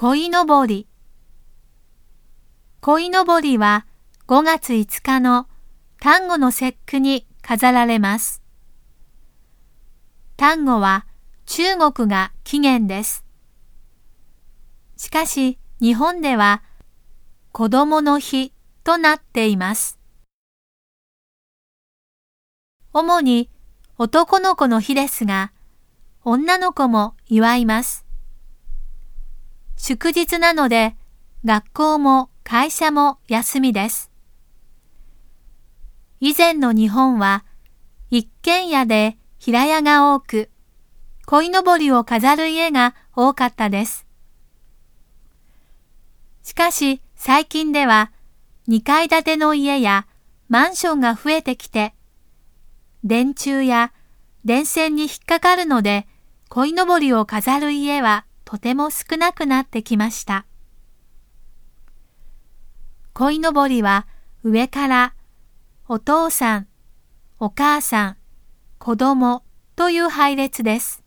鯉のぼり。鯉のぼりは5月5日の端午の節句に飾られます。端午は中国が起源です。しかし日本では子供の日となっています。主に男の子の日ですが、女の子も祝います。祝日なので、学校も会社も休みです。以前の日本は、一軒家で平屋が多く、鯉のぼりを飾る家が多かったです。しかし最近では、2階建ての家やマンションが増えてきて、電柱や電線に引っかかるので、鯉のぼりを飾る家はとても少なくなってきました。鯉のぼりは上からお父さん、お母さん、子供という配列です。